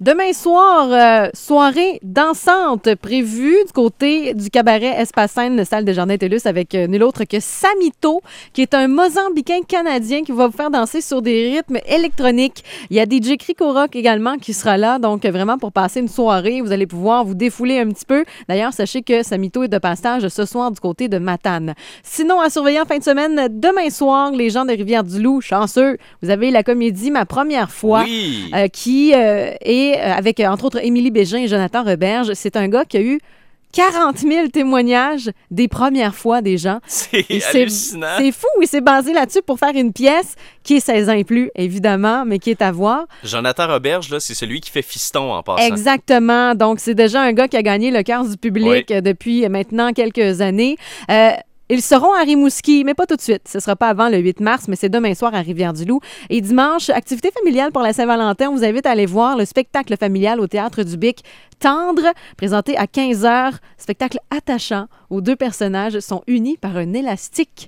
Demain soir, euh, soirée dansante prévue du côté du cabaret Espacène, salle de Jardin Télus, avec euh, nul autre que Samito, qui est un Mozambicain canadien qui va vous faire danser sur des rythmes électroniques. Il y a DJ Crico Rock également qui sera là, donc euh, vraiment pour passer une soirée, vous allez pouvoir vous défouler un petit peu. D'ailleurs, sachez que Samito est de passage ce soir du côté de Matane. Sinon, à surveiller en fin de semaine, demain soir, les gens de Rivière-du-Loup, chanceux, vous avez la comédie Ma première fois, Oui. euh, qui est euh, avec, euh, entre autres, Émilie Bégin et Jonathan Reberge. C'est un gars qui a eu 40 000 témoignages des premières fois des gens. C'est hallucinant. C'est fou, il s'est basé là-dessus pour faire une pièce qui est 16 ans et plus, évidemment, mais qui est à voir. Jonathan Roberge, là, c'est celui qui fait fiston en passant. Exactement. Donc, c'est déjà un gars qui a gagné le cœur du public depuis maintenant quelques années. Euh, ils seront à Rimouski, mais pas tout de suite. Ce sera pas avant le 8 mars, mais c'est demain soir à Rivière-du-Loup. Et dimanche, activité familiale pour la Saint-Valentin. On vous invite à aller voir le spectacle familial au Théâtre du Bic Tendre, présenté à 15h. Spectacle attachant où deux personnages sont unis par un élastique.